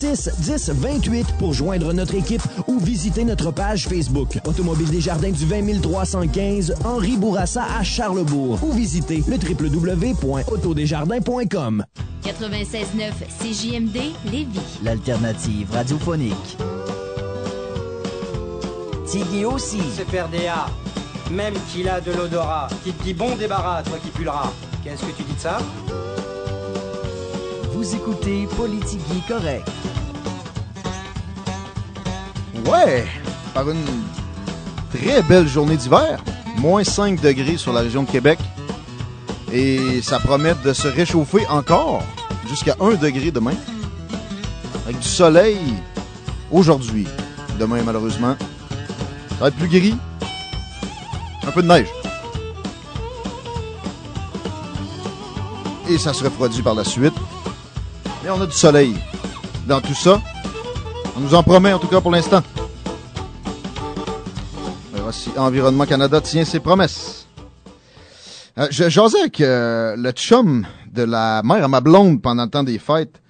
10 10 28 pour joindre notre équipe ou visiter notre page Facebook. Automobile des Jardins du 20 315 Henri Bourassa à Charlebourg ou visitez le www.autodesjardins.com. 96.9 CJMD Lévis. L'alternative radiophonique. Tiggy aussi. CPRDA, même qu'il a de l'odorat, qui te dit bon débarras, toi qui pulleras. Qu'est-ce que tu dis de ça? Vous écoutez Politigui Correct. Ouais, par une très belle journée d'hiver, moins 5 degrés sur la région de Québec, et ça promet de se réchauffer encore jusqu'à 1 degré demain, avec du soleil aujourd'hui. Demain, malheureusement, ça va être plus gris, un peu de neige. Et ça se refroidit par la suite. Mais on a du soleil dans tout ça. On nous en promet en tout cas pour l'instant. Verra si Environnement Canada tient ses promesses. Euh, je jasais avec euh, le chum de la mère à ma blonde pendant le temps des fêtes.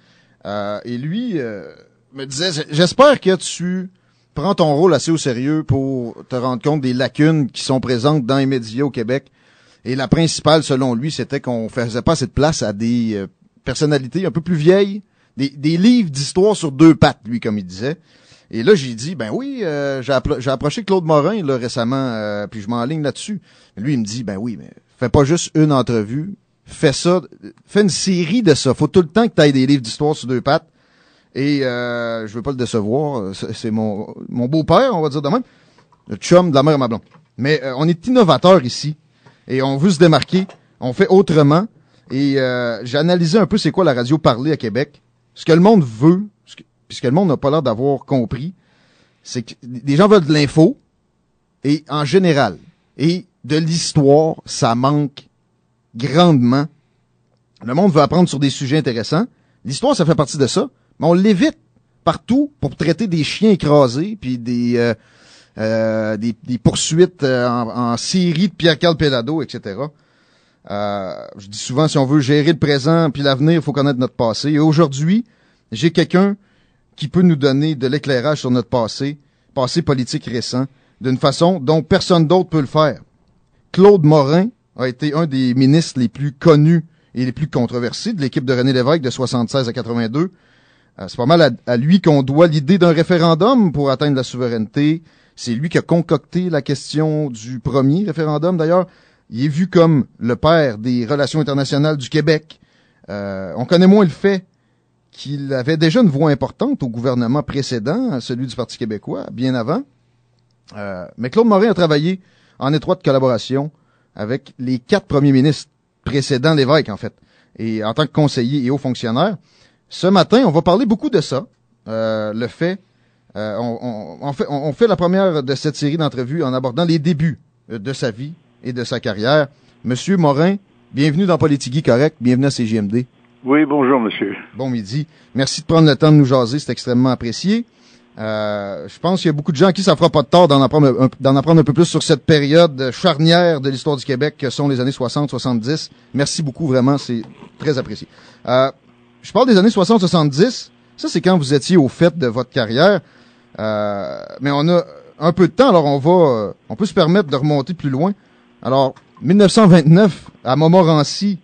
Euh, et lui euh, me disait, j'espère que tu prends ton rôle assez au sérieux pour te rendre compte des lacunes qui sont présentes dans les médias au Québec. Et la principale, selon lui, c'était qu'on faisait pas cette place à des euh, personnalités un peu plus vieilles, des, des livres d'histoire sur deux pattes, lui, comme il disait. Et là, j'ai dit, ben oui, euh, j'ai appro- j'ai approché Claude Morin là, récemment, euh, puis je m'enligne là-dessus. Lui, il me dit, ben oui, mais fais pas juste une entrevue, fais ça, fais une série de ça. Faut tout le temps que tu aies des livres d'histoire sur deux pattes. Et euh, je veux pas le décevoir, c'est c'est mon, mon beau-père, on va dire de même, le chum de la mère à ma blonde. Mais euh, on est innovateur ici, et on veut se démarquer, on fait autrement. Et euh, j'ai un peu c'est quoi la radio parlée à Québec. Ce que le monde veut, ce le monde n'a pas l'air d'avoir compris, c'est que les gens veulent de l'info, et en général, et de l'histoire, ça manque grandement. Le monde veut apprendre sur des sujets intéressants. L'histoire, ça fait partie de ça, mais on l'évite partout pour traiter des chiens écrasés, puis des, euh, euh, des, poursuites euh, en, en de Pierre-Carl Pelado, etc. Euh, je dis souvent, si on veut gérer le présent puis l'avenir, il faut connaître notre passé. Et aujourd'hui, j'ai quelqu'un qui peut nous donner de l'éclairage sur notre passé, passé politique récent, d'une façon dont personne d'autre peut le faire. Claude Morin a été un des ministres les plus connus et les plus controversés de l'équipe de René Lévesque de 76 à 82. Euh, c'est pas mal à, à lui qu'on doit l'idée d'un référendum pour atteindre la souveraineté. C'est lui qui a concocté la question du premier référendum. D'ailleurs, il est vu comme le père des relations internationales du Québec. Euh, on connaît moins le fait qu'il avait déjà une voix importante au gouvernement précédent, celui du Parti québécois, bien avant. Euh, mais Claude Morin a travaillé en étroite collaboration avec les quatre premiers ministres précédents l'évêque, en fait, et en tant que conseiller et haut fonctionnaire. Ce matin, on va parler beaucoup de ça. Euh, le fait, euh, on, on- on fait, on, fait la première de cette série d'entrevues en abordant les débuts euh, de sa vie et de sa carrière. Monsieur Morin, bienvenue dans Politigui Correct, bienvenue à CGMD. Oui, bonjour, monsieur. Bon midi. Merci de prendre le temps de nous jaser, c'est extrêmement apprécié. Euh, je pense qu'il y a beaucoup de gens à qui ça fera pas de tort d'en apprendre, apprendre un peu plus sur cette période charnière de l'histoire du Québec que sont les années 60-70. Merci beaucoup, vraiment, c'est très apprécié. Euh, je parle des années 60-70. Ça, c'est quand vous étiez au fait de votre carrière. Euh, mais on a un peu de temps, alors on va, euh, on peut se permettre de remonter plus loin. Alors, 1929, à Montmorency,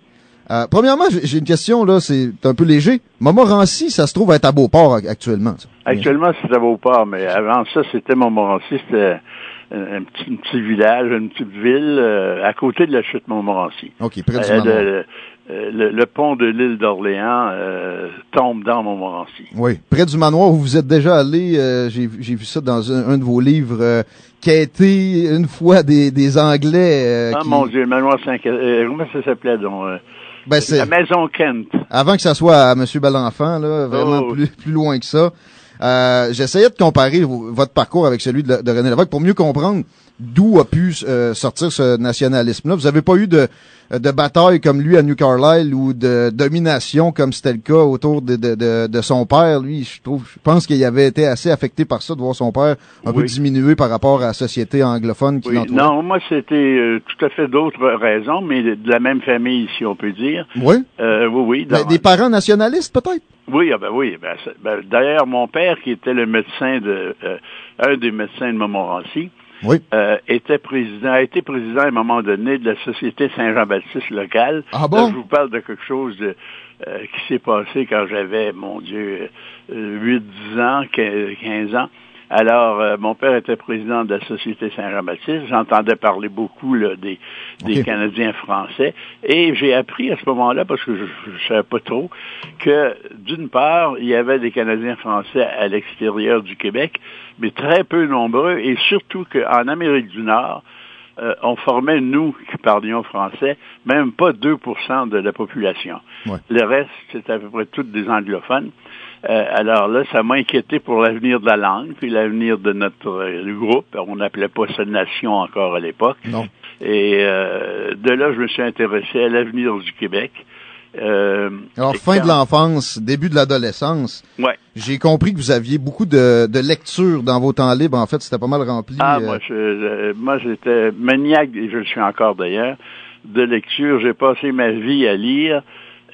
Euh, premièrement, j'ai une question, là, c'est un peu léger. Montmorency, ça se trouve être à Beauport ac- actuellement. ça. Actuellement, c'est à Beauport, mais avant ça, c'était Montmorency. C'était un, un petit, un petit village, une petite ville euh, à côté de la chute Montmorency. OK, près du Euh, le, le- le pont de l'île d'Orléans euh, tombe dans Montmorency. Oui, près du manoir où vous êtes déjà allé, euh, j'ai j'ai vu ça dans un, un de vos livres, quêter une fois des, des Anglais. euh, ah qui- mon Dieu, le manoir 5 euh, comment ça s'appelait donc? euh, Ben, la maison Kent. avant que ça soit à M. Balenfant, là, vraiment Oh. plus, plus loin que ça. Euh, J'essayais de comparer vo- votre parcours avec celui de, de René Lévesque pour mieux comprendre d'où a pu euh, sortir ce nationalisme-là. Vous avez pas eu de, de bataille comme lui à New Carlisle ou de domination comme c'était le cas autour de, de, de, de son père. Lui, je trouve, je pense qu'il avait été assez affecté par ça de voir son père un peu diminué par rapport à la société anglophone qui Oui, l'entourait. non, moi, c'était euh, tout à fait d'autres raisons, mais de, la même famille, si on peut dire. Oui? Euh, oui, oui. Des parents nationalistes, peut-être? Oui, ah ben oui. Ben, ben, D'ailleurs, mon père, qui était le médecin de euh, un des médecins de Montmorency, Oui. euh, était président, a été président à un moment donné de la Société Saint-Jean-Baptiste locale. Ah bon? Là, je vous parle de quelque chose de, euh, qui s'est passé quand j'avais, mon Dieu, euh, 8, 10 ans, 15 ans. Alors, euh, mon père était président de la Société Saint-Jean-Baptiste. J'entendais parler beaucoup là, des, des. Canadiens français. Et j'ai appris à ce moment-là, parce que je ne savais pas trop, que d'une part, il y avait des Canadiens français à l'extérieur du Québec, mais très peu nombreux, et surtout qu'en Amérique du Nord, euh, on formait, nous qui parlions français, même pas 2% de la population. Ouais. Le reste, c'était à peu près tous des anglophones. Euh, alors là, ça m'a inquiété pour l'avenir de la langue, puis l'avenir de notre euh, groupe. On n'appelait pas ça nation encore à l'époque. Non. Et euh, de là, je me suis intéressé à l'avenir du Québec. Euh, Alors, fin de l'enfance, début de l'adolescence. Ouais. J'ai compris que vous aviez beaucoup de, de lectures dans vos temps libres. En fait, c'était pas mal rempli. Ah, euh, moi, je, je- moi, j'étais maniaque, et je le suis encore d'ailleurs, de lecture. J'ai passé ma vie à lire,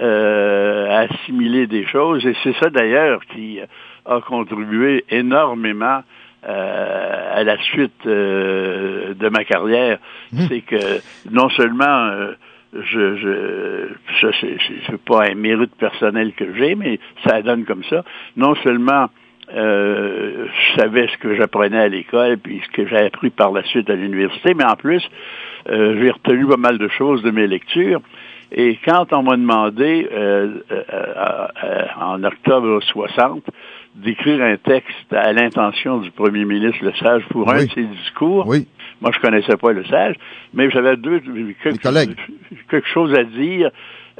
euh, à assimiler des choses, et c'est ça d'ailleurs qui a contribué énormément euh, à la suite euh, de ma carrière. C'est que non seulement euh, je, je ça c'est pas un mérite personnel que j'ai, mais ça donne comme ça. Non seulement euh, je savais ce que j'apprenais à l'école, puis ce que j'ai appris par la suite à l'université, mais en plus, euh, j'ai retenu pas mal de choses de mes lectures. Et quand on m'a demandé, euh, euh, euh, euh, en octobre 60, d'écrire un texte à l'intention du premier ministre Le Sage pour un de ses discours, Oui. moi je connaissais pas Le Sage, mais j'avais deux quelque, quelque chose à dire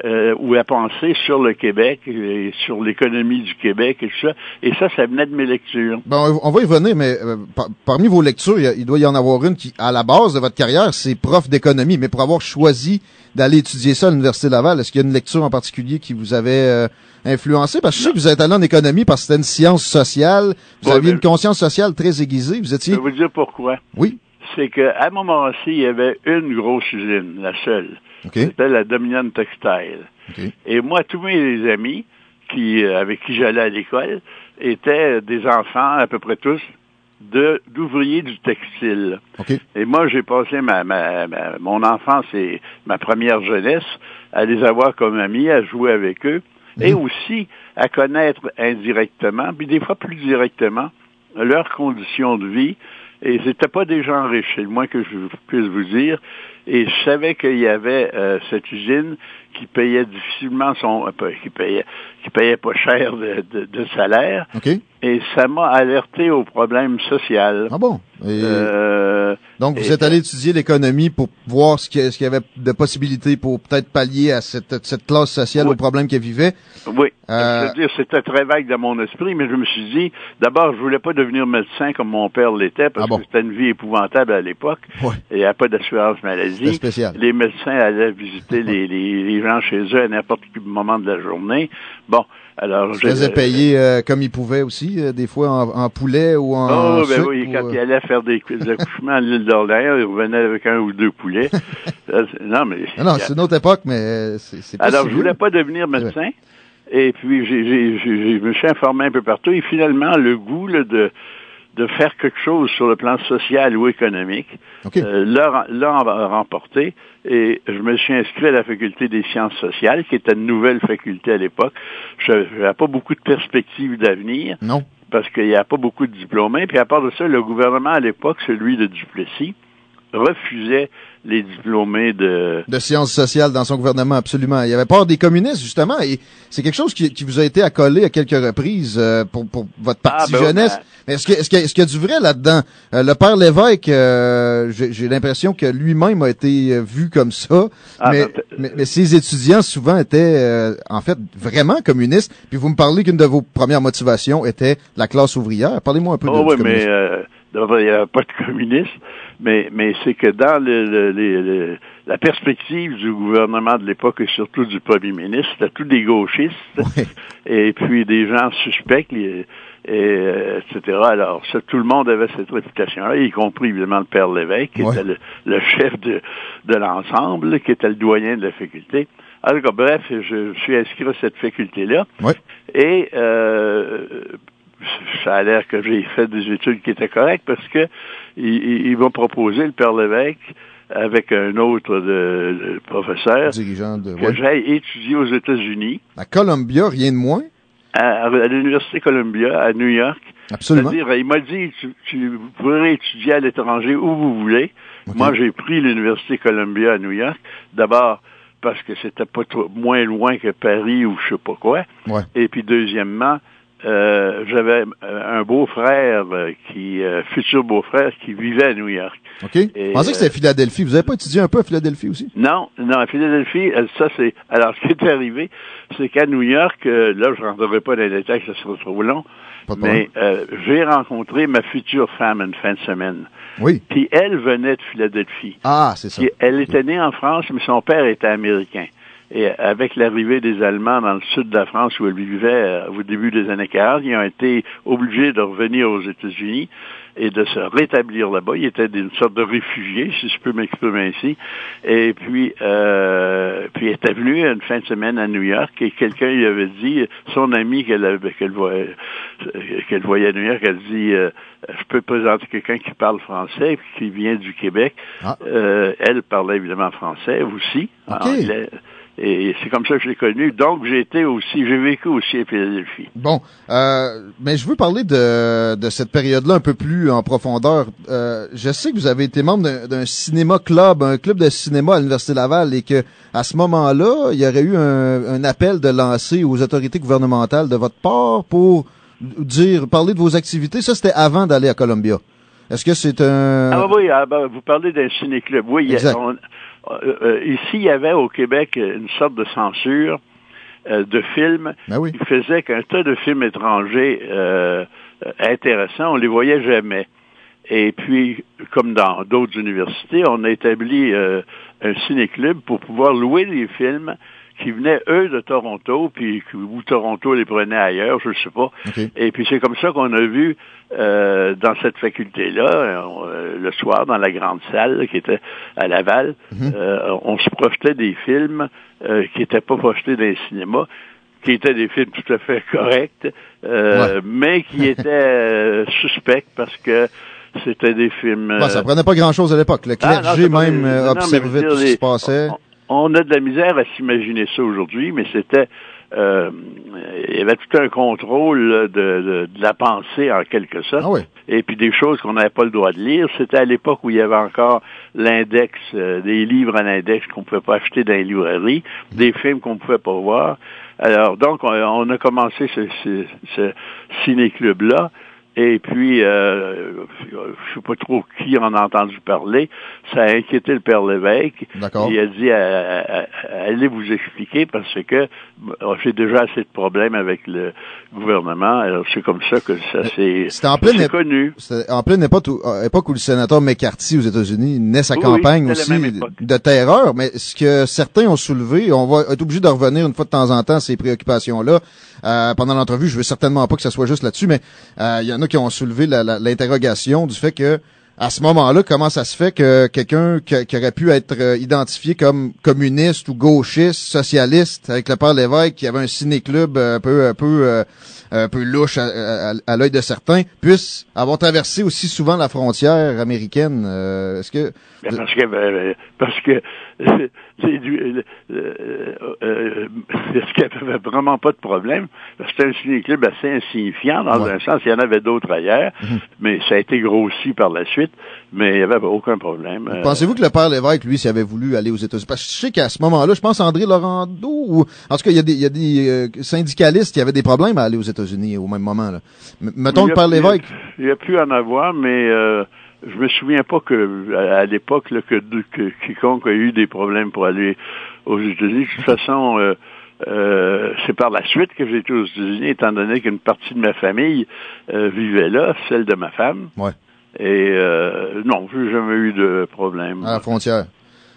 euh, ou à penser sur le Québec et sur l'économie du Québec et tout ça. Et ça, ça venait de mes lectures. Bon, on va y revenir, mais euh, par- parmi vos lectures, il, doit y en avoir une qui, à la base de votre carrière, c'est prof d'économie. Mais pour avoir choisi d'aller étudier ça à l'Université Laval, est-ce qu'il y a une lecture en particulier qui vous avait euh, influencé? Parce que je sais que vous êtes allé en économie parce que c'était une science sociale. Vous Ouais, aviez une conscience sociale très aiguisée. Vous Je étiez... vais vous dire pourquoi. Oui. C'est qu'à Montmorency, il y avait une grosse usine, la seule. OK. C'était la Dominion Textile. OK. Et moi, tous mes amis qui, euh, avec qui j'allais à l'école étaient des enfants, à peu près tous, de d'ouvriers du textile. OK. Et moi, j'ai passé ma, ma, ma- mon enfance et ma première jeunesse à les avoir comme amis, à jouer avec eux, et aussi à connaître indirectement, puis des fois plus directement, leurs conditions de vie. Et c'était pas des gens riches, c'est le moins que je puisse vous dire. Et je savais qu'il y avait euh, cette usine qui payait difficilement son, euh, qui payait, qui payait pas cher de, de- de salaire. Et ça m'a alerté au problème social. Ah bon? Et Euh, donc, vous et- êtes allé étudier l'économie pour voir ce qu'il y, a- avait de possibilités pour peut-être pallier à cette, cette classe sociale, Oui. aux problèmes qu'elle vivait. Oui. Euh, Je veux dire, c'était très vague dans mon esprit, mais je me suis dit, d'abord, je voulais pas devenir médecin comme mon père l'était, parce Ah bon? que c'était une vie épouvantable à l'époque. Ouais. Il n'y avait pas d'assurance maladie. Spécial. Les médecins allaient visiter les, les, les gens chez eux à n'importe quel moment de la journée. Bon, alors... Je faisais payer euh, comme ils pouvaient aussi, euh, des fois en, en poulet ou en Oh, ben oui, ou, quand euh, il allait faire des, des accouchements à l'île d'Orléans, il revenait avec un ou deux poulets. Non, mais... Non, non, c'est une autre époque, mais c'est pas Alors, je voulais pas devenir médecin. Et puis, j'ai- je me suis informé un peu partout. Et finalement, le goût là, de, de faire quelque chose sur le plan social ou économique, OK. euh, l'a l'a rem- remporté. Et je me suis inscrit à la faculté des sciences sociales, qui était une nouvelle faculté à l'époque. Je n'avais pas beaucoup de perspectives d'avenir Non. parce qu'il n'y a pas beaucoup de diplômés. Puis à part de ça, le gouvernement à l'époque, celui de Duplessis, refusait les diplômés de... De sciences sociales dans son gouvernement, absolument. Il y avait peur des communistes, justement, et c'est quelque chose qui, qui vous a été accolé à quelques reprises euh, pour, pour votre partie Ah, ben oui, jeunesse. ben- Mais est-ce que- est-ce qu'il y, a- est-ce qu'il y a du vrai là-dedans? Euh, le père Lévesque, euh, j'ai l'impression que lui-même a été euh, vu comme ça, Ah, mais, ben, mais, mais ses étudiants souvent étaient euh, en fait vraiment communistes. Puis vous me parlez qu'une de vos premières motivations était la classe ouvrière. Parlez-moi un peu de Oh du oui, mais euh, il n'y avait pas de communistes, mais, mais c'est que dans le, le- le- la perspective du gouvernement de l'époque et surtout du premier ministre, c'était tous des gauchistes Oui. et puis des gens suspects, et, euh, etc. Alors, ça, tout le monde avait cette réputation-là, y compris évidemment le père Lévesque, qui était le, chef de, de l'ensemble, qui était le doyen de la faculté. Alors, bref, je, je suis inscrit à cette faculté-là. Ouais. Et euh, ça a l'air que j'ai fait des études qui étaient correctes parce que il, m'a proposé, le père Lévesque, avec un autre de, de professeur, de que ouais. j'aille étudier aux États-Unis, à Columbia, rien de moins? à, à l'Université Columbia, à New York. Absolument. C'est-à-dire, il m'a dit, tu, pourrez étudier à l'étranger où vous voulez. Moi, j'ai pris l'Université Columbia à New York. D'abord, parce que c'était pas trop, moins loin que Paris ou je sais pas quoi. Ouais. Et puis, deuxièmement, euh, j'avais euh, un beau-frère euh, qui, euh, futur beau-frère, qui vivait à New York. OK. Je pensais que c'était Philadelphie. Vous avez pas étudié un peu à Philadelphie aussi? Non, non, à Philadelphie, euh, ça c'est. Alors, ce qui est arrivé, c'est qu'à New York, euh, là, je rentrerai pas dans les détails, ça serait trop long, mais euh, j'ai rencontré ma future femme une fin de semaine. Oui. Puis elle venait de Philadelphie. Ah, c'est ça. Puis elle était née en France, mais son père était américain. Et avec l'arrivée des Allemands dans le sud de la France où elle vivait euh, au début des années 40, ils ont été obligés de revenir aux États-Unis et de se rétablir là-bas. Ils étaient une sorte de réfugiés, si je peux m'exprimer ainsi. Et puis, euh, puis elle était venue une fin de semaine à New York et quelqu'un lui avait dit, son ami qu'elle voyait, qu'elle voyait à New York, elle dit, euh, je peux présenter quelqu'un qui parle français, qui vient du Québec. Ah. Euh, elle parlait évidemment français aussi, Ok. anglais. Et c'est comme ça que je l'ai connu. Donc, j'ai été aussi, j'ai vécu aussi à Philadelphie. Bon, euh, mais je veux parler de, de cette période-là un peu plus en profondeur. Euh, je sais que vous avez été membre d'un- cinéma club, un club de cinéma à l'Université Laval, et que à ce moment-là, il y aurait eu un, un appel de lancer aux autorités gouvernementales de votre part pour dire, parler de vos activités. Ça, c'était avant d'aller à Columbia. Est-ce que c'est un... Ah oui, ah, ben, vous parlez d'un ciné-club. Oui, il y a- Exact. on- ici, il y avait au Québec une sorte de censure euh, de films Ben oui. qui faisait qu'un tas de films étrangers euh, euh, intéressants, on les voyait jamais. Et puis, comme dans d'autres universités, on a établi euh, un ciné-club pour pouvoir louer des films qui venaient, eux, de Toronto, puis ou Toronto les prenait ailleurs, je ne sais pas. Et puis c'est comme ça qu'on a vu euh, dans cette faculté-là, euh, le soir, dans la grande salle là, qui était à Laval, Mhm. euh, on se projetait des films euh, qui n'étaient pas projetés dans les cinémas, qui étaient des films tout à fait corrects, euh, Ouais. mais qui étaient suspects parce que c'était des films... Ça prenait pas grand-chose à l'époque. Le Ah, non, clergé même non, observait tout ce qui se passait. On, on a de la misère à s'imaginer ça aujourd'hui, mais c'était euh, il y avait tout un contrôle de, de, de la pensée en quelque sorte. Ah oui. Et puis des choses qu'on n'avait pas le droit de lire. C'était à l'époque où il y avait encore l'index, euh, des livres à l'index qu'on pouvait pas acheter dans les librairies, des films qu'on pouvait pas voir. Alors donc on, on a commencé ce, ce, ce ciné-club-là. Et puis, euh, je sais pas trop qui en a entendu parler. Ça a inquiété le père Lévesque. Il a dit, à- à- à- allez vous expliquer parce que euh, j'ai déjà assez de problèmes avec le gouvernement. Alors, c'est comme ça que ça s'est connu. C'était en pleine époque, où- euh, époque où le sénateur McCarthy aux États-Unis naît sa Oui, campagne oui, aussi de terreur, mais ce que certains ont soulevé, on va être obligé de revenir une fois de temps en temps à ces préoccupations-là. Euh, pendant l'entrevue, je veux certainement pas que ça soit juste là-dessus, mais euh, il y en a qui ont soulevé l'interrogation du fait que à ce moment-là, comment ça se fait que quelqu'un qui, qui aurait pu être euh, identifié comme communiste ou gauchiste, socialiste, avec le père Lévesque, qui avait un ciné-club un peu, un peu, euh, un peu louche à, à- à l'œil de certains, puisse avoir traversé aussi souvent la frontière américaine? Euh, Est-ce que... Ben, parce que euh, parce que c'est du euh, euh, euh, est-ce qu'il n'y avait vraiment pas de problème Parce que C'était un ciné-club assez insignifiant dans Ouais. un sens. Il y en avait d'autres ailleurs, mais ça a été grossi par la suite. Mais il n'y avait aucun problème. Euh, Pensez-vous que le père Lévesque, lui, s'il avait voulu aller aux États-Unis? Parce que je sais qu'à ce moment-là, je pense André Laurando, ou en tout cas, il y a des, il y a des euh, syndicalistes qui avaient des problèmes à aller aux États-Unis au même moment. Là. M- mettons il le a- père a- Lévesque. Il y a pu en avoir, mais euh, je me souviens pas que à, l'époque que, que quiconque a eu des problèmes pour aller aux États-Unis. De toute façon, euh, euh, c'est par la suite que j'ai été aux États-Unis, étant donné qu'une partie de ma famille euh, vivait là, celle de ma femme. Ouais. Et euh, non, j'ai jamais eu de problème. à la frontière.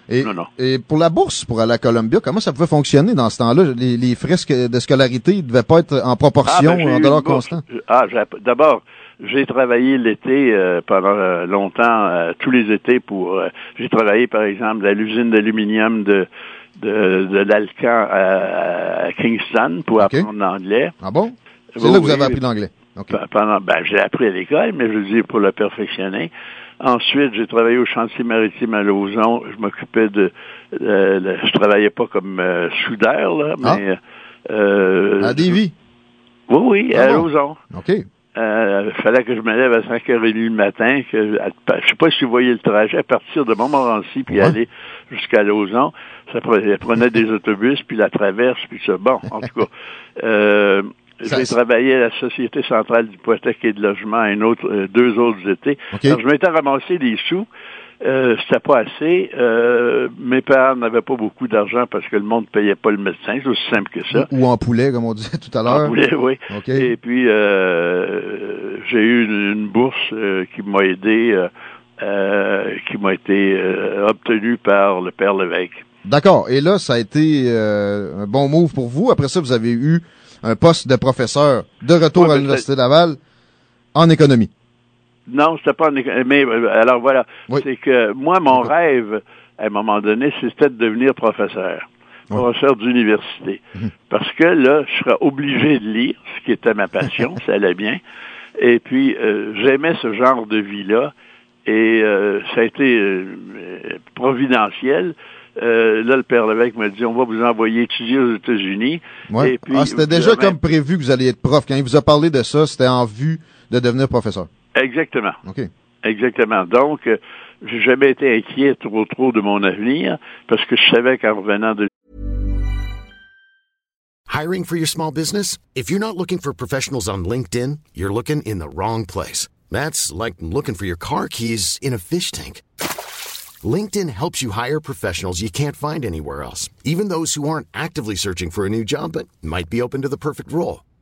Et, Non, non. et pour la bourse, pour aller à Columbia, comment ça pouvait fonctionner dans ce temps-là? Les, les frais de scolarité ne devaient pas être en proportion, Ah, ben, en dollars constants? Ah, d'abord, j'ai travaillé l'été euh, pendant euh, longtemps, euh, tous les étés pour. euh, j'ai travaillé, par exemple, à l'usine d'aluminium de de, de l'Alcan à, à Kingston pour apprendre l'anglais. Ah bon? C'est là que vous avez appris l'anglais. OK. Pe- Pendant, ben, j'ai appris à l'école, mais je veux dire pour le perfectionner. Ensuite, j'ai travaillé au chantier maritime à Lauson. Je m'occupais de, je travaillais pas comme euh, soudeur là, Ah. mais euh, À Davy. oui, oui, Ah à bon? Lauson. OK. Euh, fallait que je me lève à 5h30 le matin. Que, à- je sais pas si vous voyez le trajet, à partir de Montmorency puis Ouais. aller jusqu'à Lauson. Ça pre- ça prenait des autobus, puis la traverse, puis ça. Bon, en tout cas, euh, j'ai travaillé à la Société centrale d'hypothèque et de logement un autre, euh, deux autres étés. Alors, je m'étais ramassé des sous. Euh, c'était pas assez. Euh, mes parents n'avaient pas beaucoup d'argent parce que le monde payait pas le médecin. C'est aussi simple que ça. Ou en poulet, comme on disait tout à En l'heure. poulet, oui. OK. Et puis, euh, j'ai eu une, une bourse euh, qui m'a aidé, euh, euh, qui m'a été obtenue par le Père Lévesque. D'accord. Et là, ça a été euh, un bon move pour vous. Après ça, vous avez eu un poste de professeur de retour Ouais, à l'Université Laval en économie. Non, c'était pas éco- mais euh, alors voilà, Oui. c'est que moi, mon rêve, à un moment donné, c'était de devenir professeur. Oui. Professeur d'université. Parce que là, je serais obligé de lire, ce qui était ma passion, ça allait bien. Et puis, euh, j'aimais ce genre de vie-là. Et euh, ça a été euh, providentiel. Euh, là, le Père Lévesque m'a dit, on va vous envoyer étudier aux États-Unis. Ouais. Ah, c'était déjà comme prévu que vous alliez être prof. Quand il vous a parlé de ça, c'était en vue de devenir professeur. Exactement. OK. Exactement. Donc, euh, j'ai jamais été inquiet trop trop de mon avenir parce que je savais qu'en revenant de Hiring for your small business? If you're not looking for professionals on LinkedIn, you're looking in the wrong place. That's like looking for your car keys in a fish tank. LinkedIn helps you hire professionals you can't find anywhere else, even those who aren't actively searching for a new job but might be open to the perfect role.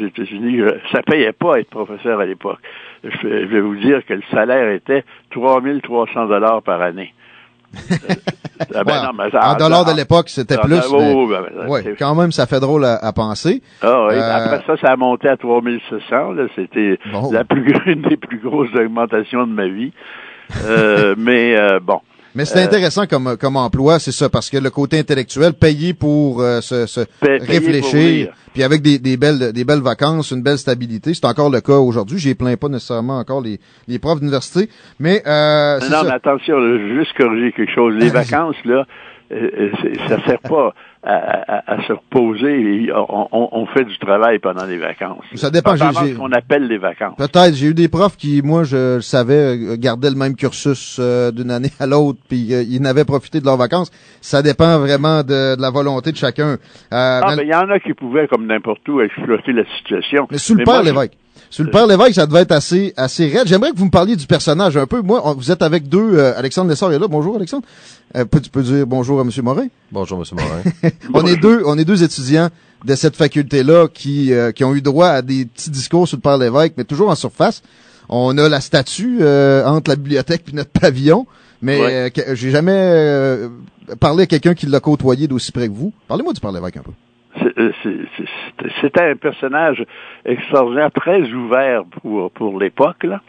Aux États-Unis, je- ça payait pas être professeur à l'époque. Je, vais vous dire que le salaire était 3300 dollars par année. Euh, ah ben Ouais, non, mais ça- en dollars de l'époque, c'était plus. ben, mais- ben, ouais, c'est- quand même, ça fait drôle à, à penser. Ah oui, Euh, après ça, ça a monté à 3600. Là, c'était Bon. la plus une des plus grosses augmentations de ma vie. Euh, mais euh, bon. Mais c'est intéressant comme, comme emploi, c'est ça, parce que le côté intellectuel, payé pour euh, se, réfléchir, puis avec des, des belles des belles vacances, une belle stabilité, c'est encore le cas aujourd'hui. J'y plains pas nécessairement encore les, les profs d'université, mais euh, Non, ça. mais attention, je veux juste corriger quelque chose. Les vacances, là, euh, euh, ça sert pas à, à, à se reposer et on, on, on, fait du travail pendant les vacances. Ça dépend. Pendant ce qu'on appelle les vacances. Peut-être. J'ai eu des profs qui, moi, je le savais, euh, gardaient le même cursus euh, d'une année à l'autre, puis euh, ils n'avaient profité de leurs vacances. Ça dépend vraiment de, de la volonté de chacun. ah, mais il y en a qui pouvaient, comme n'importe où, exploiter la situation. Mais sous le père l'évêque. Sur le père Lévesque, ça devait être assez, assez raide. J'aimerais que vous me parliez du personnage un peu. Moi, on, vous êtes avec deux. Euh, Alexandre Lessard est là. Bonjour, Alexandre. Euh, tu peux dire bonjour à M. Morin? Bonjour, M. Morin. on est deux, on est deux étudiants de cette faculté-là qui, euh, qui ont eu droit à des petits discours sur le père Lévesque, mais toujours en surface. On a la statue entre la bibliothèque et notre pavillon, mais Ouais. j'ai jamais parlé à quelqu'un qui l'a côtoyé d'aussi près que vous. Parlez-moi du père Lévesque un peu. C'est- C'était un personnage extraordinaire, très ouvert pour, pour l'époque, là.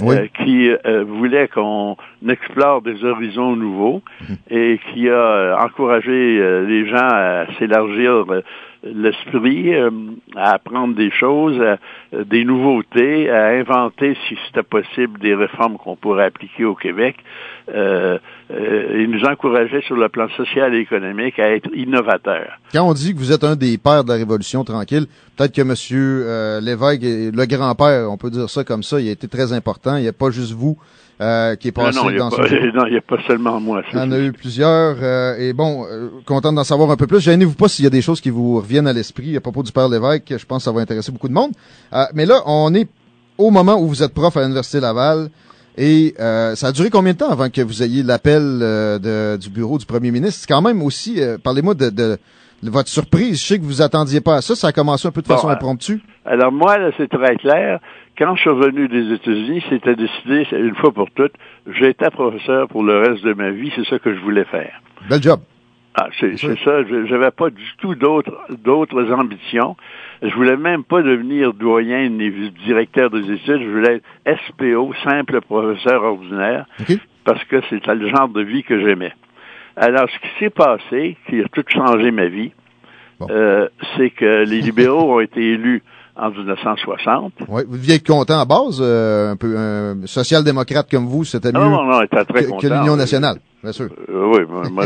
Oui. euh, qui euh, voulait qu'on explore des horizons nouveaux et qui a euh, encouragé euh, les gens à s'élargir euh, l'esprit, à apprendre des choses, à- des nouveautés, à inventer, si c'était possible, des réformes qu'on pourrait appliquer au Québec. Euh, euh, il nous encourageait sur le plan social et économique à être innovateurs. Quand on dit que vous êtes un des pères de la Révolution tranquille, peut-être que Monsieur euh, Lévesque, est le grand-père, on peut dire ça comme ça, il a été très important. Il n'y a pas juste vous euh, qui est passé non, n'y dans pas- non, il y a pas seulement moi. Il y en a eu plusieurs. euh, et bon, euh, content d'en savoir un peu plus. Gênez-vous pas s'il y a des choses qui vous reviennent à l'esprit à propos du Père Lévesque. Je pense que ça va intéresser beaucoup de monde. Euh, mais là, on est au moment où vous êtes prof à l'Université Laval. Et euh, ça a duré combien de temps avant que vous ayez l'appel euh, du bureau du premier ministre? C'est quand même aussi, euh, parlez-moi de, de- votre surprise. Je sais que vous attendiez pas à ça. Ça a commencé un peu de Bon, façon impromptue. Alors moi, là, c'est très clair. Quand je suis revenu des États-Unis, c'était décidé, une fois pour toutes, j'étais professeur pour le reste de ma vie, c'est ça que je voulais faire. Bel job. Ah, c'est ça, je j'avais pas du tout d'autres ambitions. Je voulais même pas devenir doyen ni directeur des études, je voulais être SPO, simple professeur ordinaire, parce que c'était le genre de vie que j'aimais. Alors, ce qui s'est passé, qui a tout changé ma vie, Bon. euh, c'est que les libéraux ont été élus en 1960. Ouais. Vous deviez être content à base, euh, un peu un social-démocrate comme vous, c'était mieux Non, non, non, très que, l'Union nationale, bien sûr. Euh, oui, moi, moi,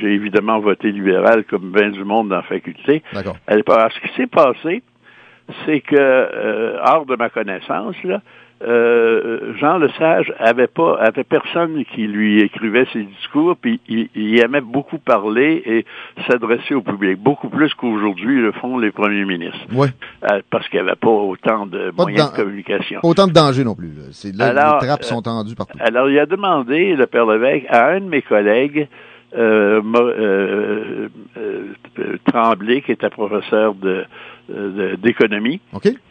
j'ai- évidemment voté libéral comme bien du monde dans la faculté. D'accord. Alors, ce qui s'est passé, c'est que, euh, hors de ma connaissance, là, euh, Jean Lesage avait pas, avait personne qui lui écrivait ses discours, puis il, il aimait beaucoup parler et s'adresser au public, beaucoup plus qu'aujourd'hui le font les premiers ministres, Ouais. Euh, parce qu'il n'y avait pas autant de Pas moyens de communication. Pas autant de danger non plus. C'est là, Alors, les trappes euh, sont tendues partout. Alors, il a demandé, le père Lévesque, à un de mes collègues, euh, Tremblay, qui était professeur de- d'économie,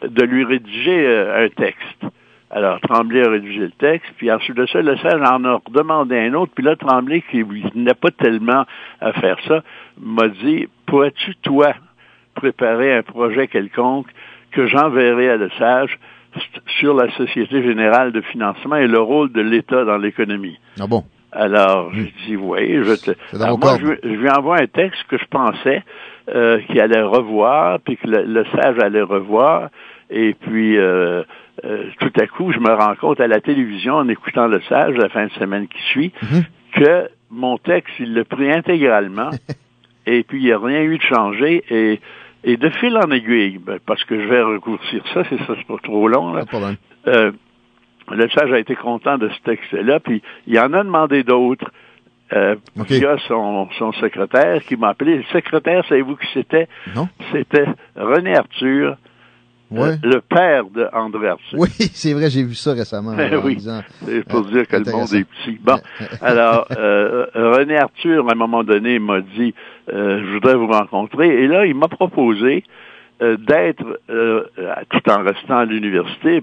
de lui rédiger un texte. Alors, Tremblay a rédigé le texte, puis ensuite de ça, le Sage en a redemandé un autre, puis là, Tremblay, qui tenait pas tellement à faire ça, m'a dit, pourrais-tu, toi, préparer un projet quelconque que j'enverrai à Le Sage sur la Société Générale de Financement et le rôle de l'État dans l'économie? Ah bon? Alors, j'ai dit oui, je te. Alors, moi, je, je lui envoie un texte que je pensais euh, qu'il allait revoir, puis que le, le sage allait revoir. Et puis, euh, euh, tout à coup, je me rends compte à la télévision, en écoutant le sage la fin de semaine qui suit, Mhm. que mon texte, il l'a pris intégralement. et puis, il n'y a rien eu de changé. Et, et de fil en aiguille, ben, parce que je vais raccourcir ça, c'est ça, c'est pas trop long. Là. Pas. Euh, le sage a été content de ce texte-là, puis il en a demandé d'autres euh, OK. via son, son secrétaire qui m'a appelé. Le secrétaire, savez-vous qui c'était? Non? C'était René Arthur, Ouais. euh, le père de André Arthur. Oui, c'est vrai, j'ai vu ça récemment. Ben oui. C'est pour Euh, dire que le monde est petit. Bon, alors, euh, René Arthur, à un moment donné, m'a dit, euh, je voudrais vous rencontrer. Et là, il m'a proposé euh, d'être, euh, tout en restant à l'université,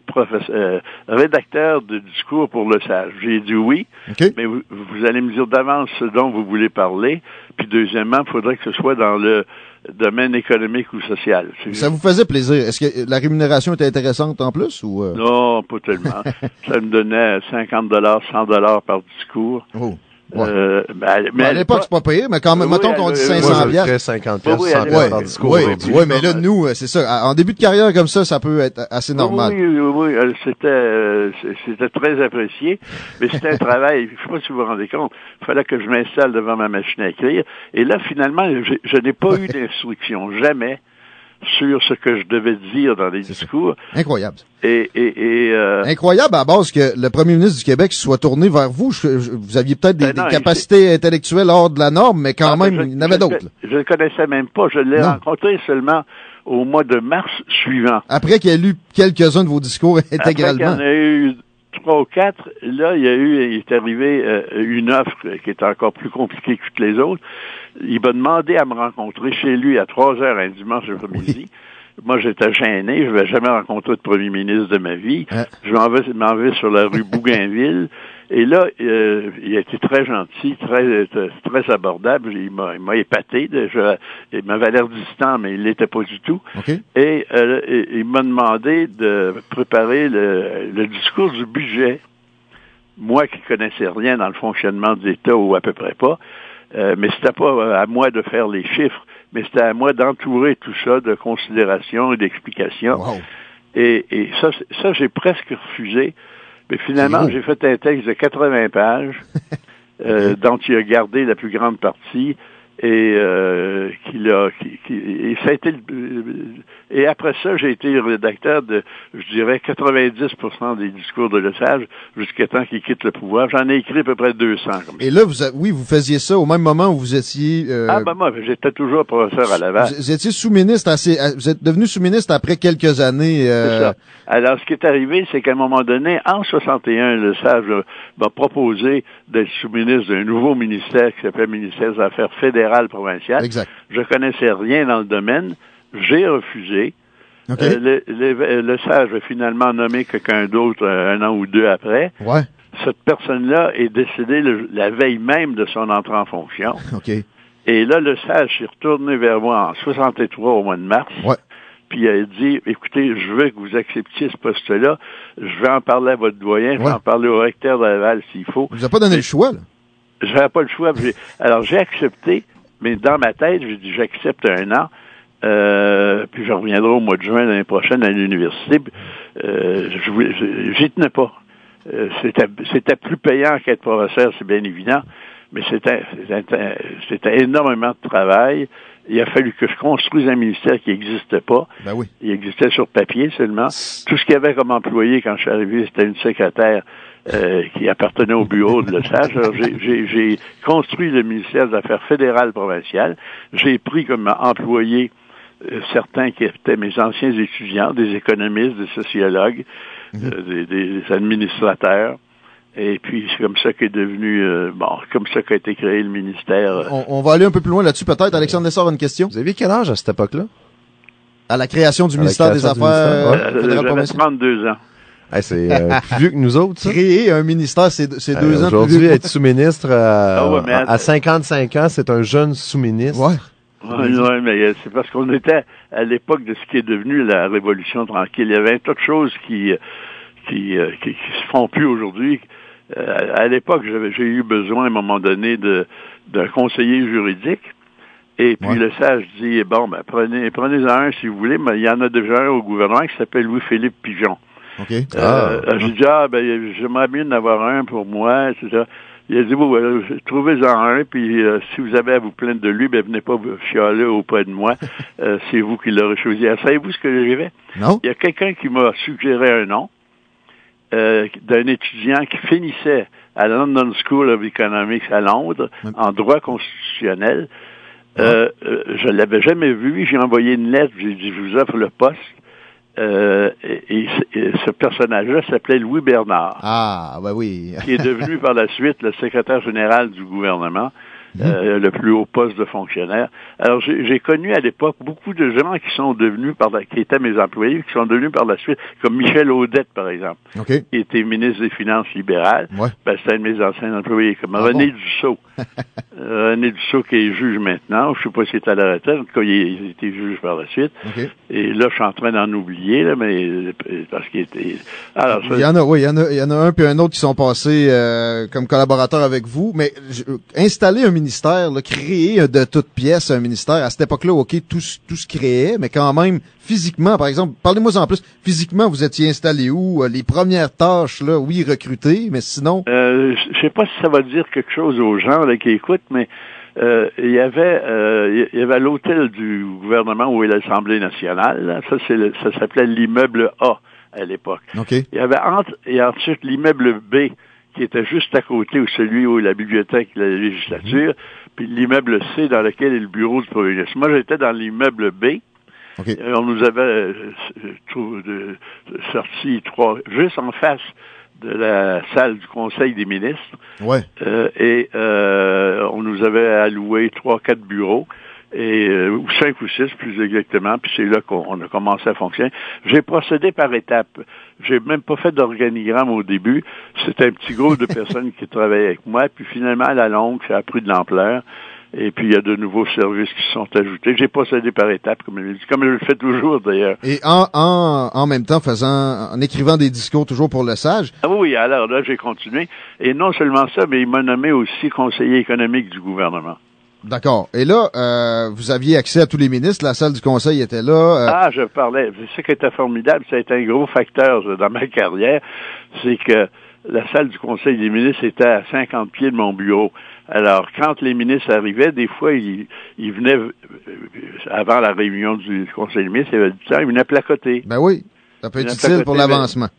euh, rédacteur de discours pour le sage. J'ai dit oui, OK. mais vous, vous allez me dire d'avance ce dont vous voulez parler. Puis deuxièmement, il faudrait que ce soit dans le domaine économique ou social. Ça vous faisait plaisir. Est-ce que la rémunération était intéressante en plus ou euh? Non, pas tellement. ça me donnait 50 dollars, 100 dollars par discours. Oh. Euh, ben, Mais à l'époque, c'est pas payé, mais quand même, Oui, mettons qu'on dit euh, 500 moi, je piastres. ferais 50 Oui, oui, piastres, 100 allez, piastres par oui. discours Oui, mais là, nous, euh, c'est ça. En début de carrière comme ça, ça peut être assez normal. Oui, oui, oui, oui, euh, c'était, euh, c'était très apprécié, mais c'était un travail, je sais pas si vous vous rendez compte, il fallait que je m'installe devant ma machine à écrire, et là, finalement, je n'ai pas eu d'instruction, jamais, sur ce que je devais dire dans les discours, Incroyable. et, et, et euh, Incroyable à base que le premier ministre du Québec soit tourné vers vous. Je- je- vous aviez peut-être des, Ben non, des il- capacités intellectuelles hors de la norme, mais quand Ah, ben, même, je- il y en avait d'autres. Je ne le connaissais même pas. Je l'ai rencontré seulement au mois de mars suivant. Après qu'il ait lu quelques-uns de vos discours Après qu'il y intégralement. en a eu trois ou quatre, là, il y a eu, il est arrivé euh, une offre qui est encore plus compliquée que toutes les autres. Il m'a demandé à me rencontrer chez lui à 3 heures un dimanche après-midi. Moi, j'étais gêné. Je ne vais jamais rencontrer de premier ministre de ma vie. Je m'en vais, m'en vais sur la rue Bougainville. Et là, euh, il a été très gentil, très très abordable. Il m'a, il m'a épaté. Je- il m'avait l'air distant, mais il l'était pas du tout. Et, euh, il m'a demandé de préparer le, le discours du budget. Moi qui connaissais rien dans le fonctionnement de l'État ou à peu près pas, euh, mais c'était pas à moi de faire les chiffres, mais c'était à moi d'entourer tout ça de considérations et d'explications. Et, et ça, ça j'ai presque refusé. Mais finalement, j'ai fait un texte de 80 pages, euh, dont il a gardé la plus grande partie, et euh, qu'il a, qui, qui- et ça a été, le- et après ça, j'ai été rédacteur de, je dirais, 90% des discours de Lesage jusqu'à temps qu'il quitte le pouvoir. J'en ai écrit à peu près 200. Comme Et là, vous, a- oui, vous faisiez ça au même moment où vous étiez. euh, ah ben moi, j'étais toujours professeur à Laval. vous, étiez sous-ministre assez. euh, Vous êtes devenu sous-ministre après quelques années. euh, ça. Alors, ce qui est arrivé, c'est qu'à un moment donné, en 61, le SAGE m'a proposé d'être sous-ministre d'un nouveau ministère qui s'appelle ministère des Affaires fédérales provinciales. Exact. Je connaissais rien dans le domaine. J'ai refusé. Euh, le, le- le SAGE a finalement nommé quelqu'un d'autre euh, un an ou deux après. Ouais. Cette personne-là est décédée le- la veille même de son entrée en fonction. Et là, le SAGE s'est retourné vers moi en 63 au mois de mars. Ouais. Puis il a dit, écoutez, je veux que vous acceptiez ce poste-là. Je vais en parler à votre doyen. Je vais Ouais. en parler au recteur de Laval s'il faut. Vous n'avez pas donné le choix, là? Je n'avais pas le choix. Alors, j'ai accepté, mais dans ma tête, j'ai dit, j'accepte un an. Euh, puis je reviendrai au mois de juin l'année prochaine à l'université. Euh, j'y tenais pas. Euh, c'était, plus payant qu'être professeur, c'est bien évident, mais c'était énormément de travail. Il a fallu que je construise un ministère qui n'existait pas. Ben oui. Il existait sur papier seulement. Tout ce qu'il y avait comme employé quand je suis arrivé, c'était une secrétaire euh, qui appartenait au bureau de l'OSAGE. J'ai- j'ai j'ai construit le ministère des Affaires fédérales provinciales. J'ai pris comme employé euh, certains qui étaient mes anciens étudiants, des économistes, des sociologues, euh, des, des administrateurs. Et puis, c'est comme ça qu'est devenu, euh, bon, comme ça qu'a été créé le ministère. On, on va aller un peu plus loin là-dessus, peut-être. Alexandre Lessard a une question? Vous aviez quel âge à cette époque-là? À la création du À ministère des création Affaires ministère, ouais. fédérales J'avais provinciales. 32 ans. Hey, c'est euh, plus vieux que nous autres, ça. Créer un ministère, c'est c'est deux Euh, ans Aujourd'hui, être sous-ministre euh, Ah ouais, à, attends. à 55 ans, c'est un jeune sous-ministre. Ouais. Oui, ouais, mais euh, c'est parce qu'on était à l'époque de ce qui est devenu la Révolution tranquille. Il y avait un tas de choses qui euh, qui, euh, qui, qui se font plus aujourd'hui. Euh, à l'époque, j'avais j'ai eu besoin à un moment donné de d'un conseiller juridique. Et puis le sage dit bon ben prenez prenez-en un si vous voulez, mais il y en a déjà un au gouvernement qui s'appelle Louis-Philippe Pigeon. OK. Euh, J'ai dit, ah, ben, j'aimerais bien en avoir un pour moi, etc. Il a dit, bon, euh, trouvez-en un, puis euh, si vous avez à vous plaindre de lui, ben, venez pas vous chialer auprès de moi. Euh, c'est vous qui l'aurez choisi. Savez-vous ce que j'ai fait? Non. Il y a quelqu'un qui m'a suggéré un nom euh, d'un étudiant qui finissait à London School of Economics à Londres, en droit constitutionnel. Euh, je l'avais jamais vu. J'ai envoyé une lettre. J'ai dit, je vous offre le poste. Euh, et, et ce- personnage-là s'appelait Louis Bernard, Ah, ben oui. qui est devenu par la suite le secrétaire général du gouvernement. euh, le plus haut poste de fonctionnaire. Alors, j'ai connu à l'époque beaucoup de gens qui sont devenus, par la, qui étaient mes employés, qui sont devenus par la suite, comme Michel Audette, par exemple, OK. qui était ministre des Finances libérales. Ouais. Ben, c'est un de mes anciens employés, comme Ah René bon? Dussault. Euh, René Dussault qui est juge maintenant. Je sais pas s'il est à la retraite. En tout cas, il, a été juge par la suite. Et là, je suis en train d'en oublier, là, mais euh, parce qu'il était. Alors, ça- Il y en a, oui, il y en a, il y en a un puis un autre qui sont passés euh, comme collaborateurs avec vous, mais je- installer un ministère, là, créer de toutes pièces un ministère, à cette époque-là, OK, tout, se- tout se créait, mais quand même, physiquement, par exemple, parlez-moi en plus, physiquement, vous étiez installé où? Euh, Les premières tâches, là, oui, recruter, mais sinon... Euh, je sais pas si ça va dire quelque chose aux gens là, qui écoutent, mais euh, il y avait euh, il y avait l'hôtel du gouvernement où est l'Assemblée nationale. là. Ça, c'est le- ça s'appelait l'immeuble A à l'époque. OK. Il y avait entre, et ensuite l'immeuble B qui était juste à côté, ou celui où est la bibliothèque de la législature, puis l'immeuble C dans lequel est le bureau du premier ministre. Moi, j'étais dans l'immeuble B. OK. Et on nous avait euh, euh, sorti trois, juste en face de la salle du Conseil des ministres. Ouais. Euh, et euh, on nous avait alloué trois, quatre bureaux, et euh, ou cinq ou six plus exactement, puis c'est là qu'on on a commencé à fonctionner. J'ai procédé par étapes. J'ai même pas fait d'organigramme au début. C'était un petit groupe de personnes qui travaillaient avec moi, puis finalement, à la longue, ça a pris de l'ampleur. Et puis, il y a de nouveaux services qui se sont ajoutés. J'ai procédé par étapes, comme comme je le fais toujours, d'ailleurs. Et en, en, en même temps, faisant, en écrivant des discours toujours pour le sage, Ah oui, alors là, j'ai continué. Et non seulement ça, mais il m'a nommé aussi conseiller économique du gouvernement. d'accord. Et là, euh, vous aviez accès à tous les ministres, la salle du conseil était là. euh, Ah, je parlais. C'est ça qui était formidable. Ça a été un gros facteur dans ma carrière. C'est que la salle du Conseil des ministres était à 50 pieds de mon bureau. Alors, quand les ministres arrivaient, des fois, ils, ils venaient, euh, avant la réunion du Conseil des ministres, il y avait du temps, ils venaient placoter. Ben oui, ça peut être utile pour placoter, l'avancement.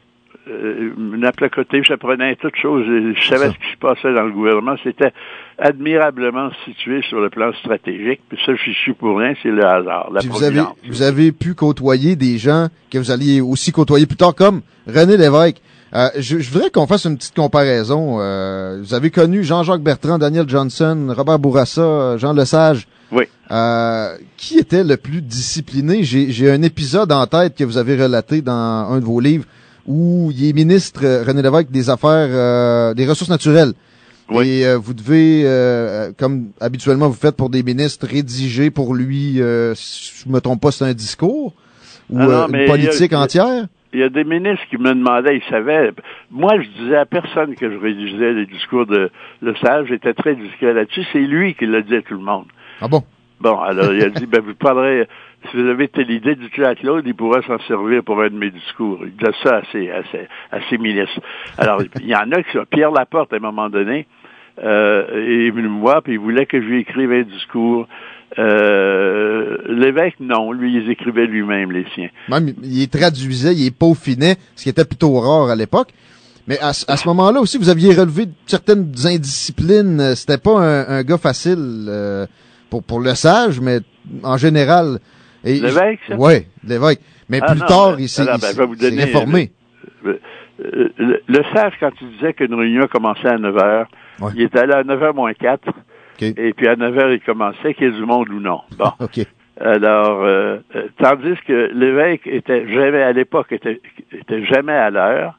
Euh, ils venaient placoter, j'apprenais toutes choses. Je savais ce qui se passait dans le gouvernement. C'était admirablement situé sur le plan stratégique. Puis ça, je suis pour rien, c'est le hasard, la vous avez, vous avez pu côtoyer des gens que vous alliez aussi côtoyer plus tard, comme René Lévesque. Euh, je, je voudrais qu'on fasse une petite comparaison. Euh, vous avez connu Jean-Jacques Bertrand, Daniel Johnson, Robert Bourassa, Jean Lesage. Oui. Euh, qui était le plus discipliné? J'ai un épisode en tête que vous avez relaté dans un de vos livres où il est ministre, euh, René Lévesque, des Affaires, euh, des Ressources naturelles. Et euh, vous devez, euh, comme habituellement vous faites pour des ministres, rédiger pour lui, euh, si je me trompe pas, c'est un discours ou Ah non, euh, une politique a- entière? Il y a des ministres qui me demandaient, ils savaient. Moi, je disais à personne que je rédigeais les discours de Le Sage. J'étais très discret là-dessus. C'est lui qui l'a dit à tout le monde. Ah bon? Bon, alors il a dit, ben, vous parlerez, si vous avez telle idée, dites-le à Claude, il pourra s'en servir pour un de mes discours. Il disait ça à ses, à ses, à ses ministres. Alors, il y en a qui sont, Pierre Laporte, à un moment donné, euh, est venu me voir, puis il voulait que je lui écrive un discours. Euh, L'évêque, non, lui, il écrivait lui-même les siens. Même, il traduisait, il peaufinait, ce qui était plutôt rare à l'époque. Mais à, ce- à ce moment-là aussi, vous aviez relevé certaines indisciplines. C'était pas un, un gars facile euh, pour, pour le sage, mais en général. L'évêque, ça? Ouais, l'évêque. Mais Ah plus non, tard, ben, il s'est alors, ben. Euh, euh, le, le sage, quand il disait qu'une réunion commençait à 9 h, Ouais. il était allé à 9 h moins 4. Et puis à 9 h, il commençait, qu'il y ait du monde ou non. Bon. Alors, euh, euh, tandis que l'évêque était jamais, à l'époque, était, était jamais à l'heure.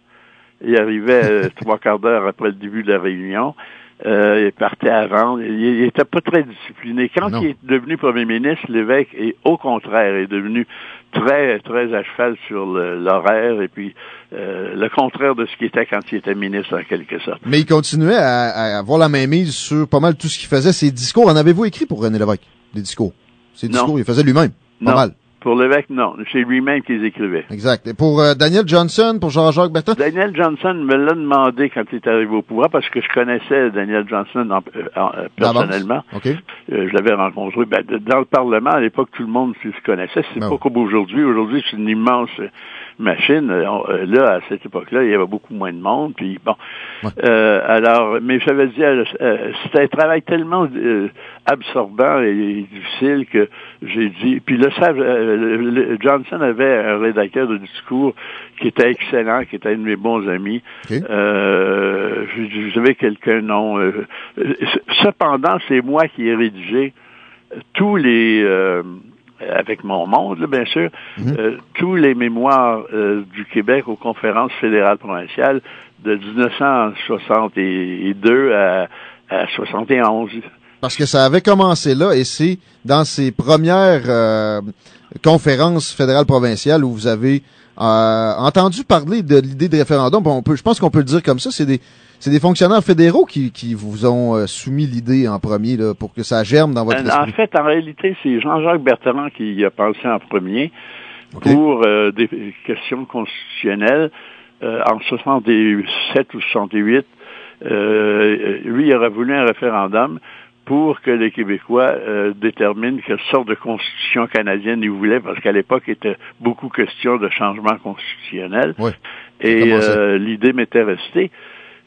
Il arrivait euh, trois quarts d'heure après le début de la réunion. Euh, il partait avant. Il, il était pas très discipliné. Quand Non. il est devenu premier ministre, l'évêque est au contraire est devenu très très à cheval sur l'horaire et puis euh, le contraire de ce qu'il était quand il était ministre en quelque sorte. Mais il continuait à, à avoir la main mise sur pas mal tout ce qu'il faisait. Ses discours, en avez-vous écrit pour René Lévesque? Des discours? Ses Non. discours, il faisait lui-même. Pas Non. mal. Pour l'évêque, non. C'est lui-même qui les écrivait. Exact. Et pour euh, Daniel Johnson, pour Jean-Jacques Bertrand? Daniel Johnson me l'a demandé quand il est arrivé au pouvoir parce que je connaissais Daniel Johnson en- euh, en- euh, personnellement. OK. Euh, je l'avais rencontré ben, dans le Parlement. À l'époque, tout le monde se connaissait. C'est Ben pas comme aujourd'hui. Aujourd'hui, c'est une immense machine. Euh, là, à cette époque-là, il y avait beaucoup moins de monde. Puis bon, euh, alors, mais j'avais dit, euh, c'était un travail tellement absorbant et, difficile que j'ai dit. Puis le, Johnson avait un rédacteur de discours qui était excellent, qui était un de mes bons amis. J'avais quelqu'un non. cependant, c'est moi qui ai rédigé tous les avec mon monde, bien sûr, mhm. euh, tous les mémoires euh, du Québec aux conférences fédérales provinciales de 1962 à, à 71. Parce que ça avait commencé là, et c'est dans ces premières euh, conférences fédérales provinciales où vous avez entendu parler de l'idée de référendum. On peut, je pense qu'on peut le dire comme ça, c'est des c'est des fonctionnaires fédéraux qui, qui vous ont euh, soumis l'idée en premier là, pour que ça germe dans votre esprit. En fait, en réalité, c'est Jean-Jacques Bertrand qui y a pensé en premier pour euh, des questions constitutionnelles euh, en 67 ou 68. lui, il aurait voulu un référendum pour que les Québécois déterminent quelle sorte de constitution canadienne ils voulaient, parce qu'à l'époque, il était beaucoup question de changement constitutionnel. Et l'idée m'était restée.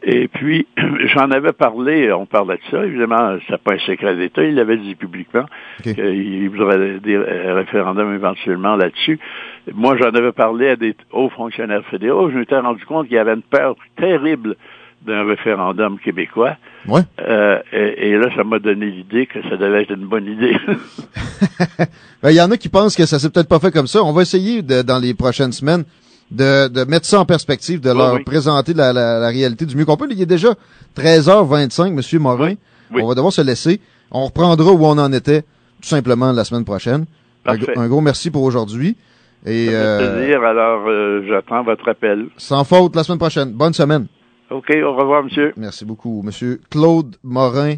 Et puis, j'en avais parlé, on parlait de ça, évidemment, c'est pas un secret d'État, il l'avait dit publiquement qu'il voudrait des référendums éventuellement là-dessus. Moi, j'en avais parlé à des hauts fonctionnaires fédéraux, je m'étais rendu compte qu'il y avait une peur terrible d'un référendum québécois. Ouais. Euh, et, là, ça m'a donné l'idée que ça devait être une bonne idée. Ben, il y en a qui pensent que ça s'est peut-être pas fait comme ça. On va essayer de, dans les prochaines semaines de, de mettre ça en perspective, de leur présenter la, la, réalité du mieux qu'on peut. Il est déjà 13h25, Monsieur Morin. On va devoir se laisser. On reprendra où on en était, tout simplement, la semaine prochaine. Un, gros merci pour aujourd'hui. Et, euh, plaisir. Alors, euh, j'attends votre appel. Sans faute, la semaine prochaine. Bonne semaine. OK, au revoir, monsieur. Merci beaucoup, monsieur Claude Morin.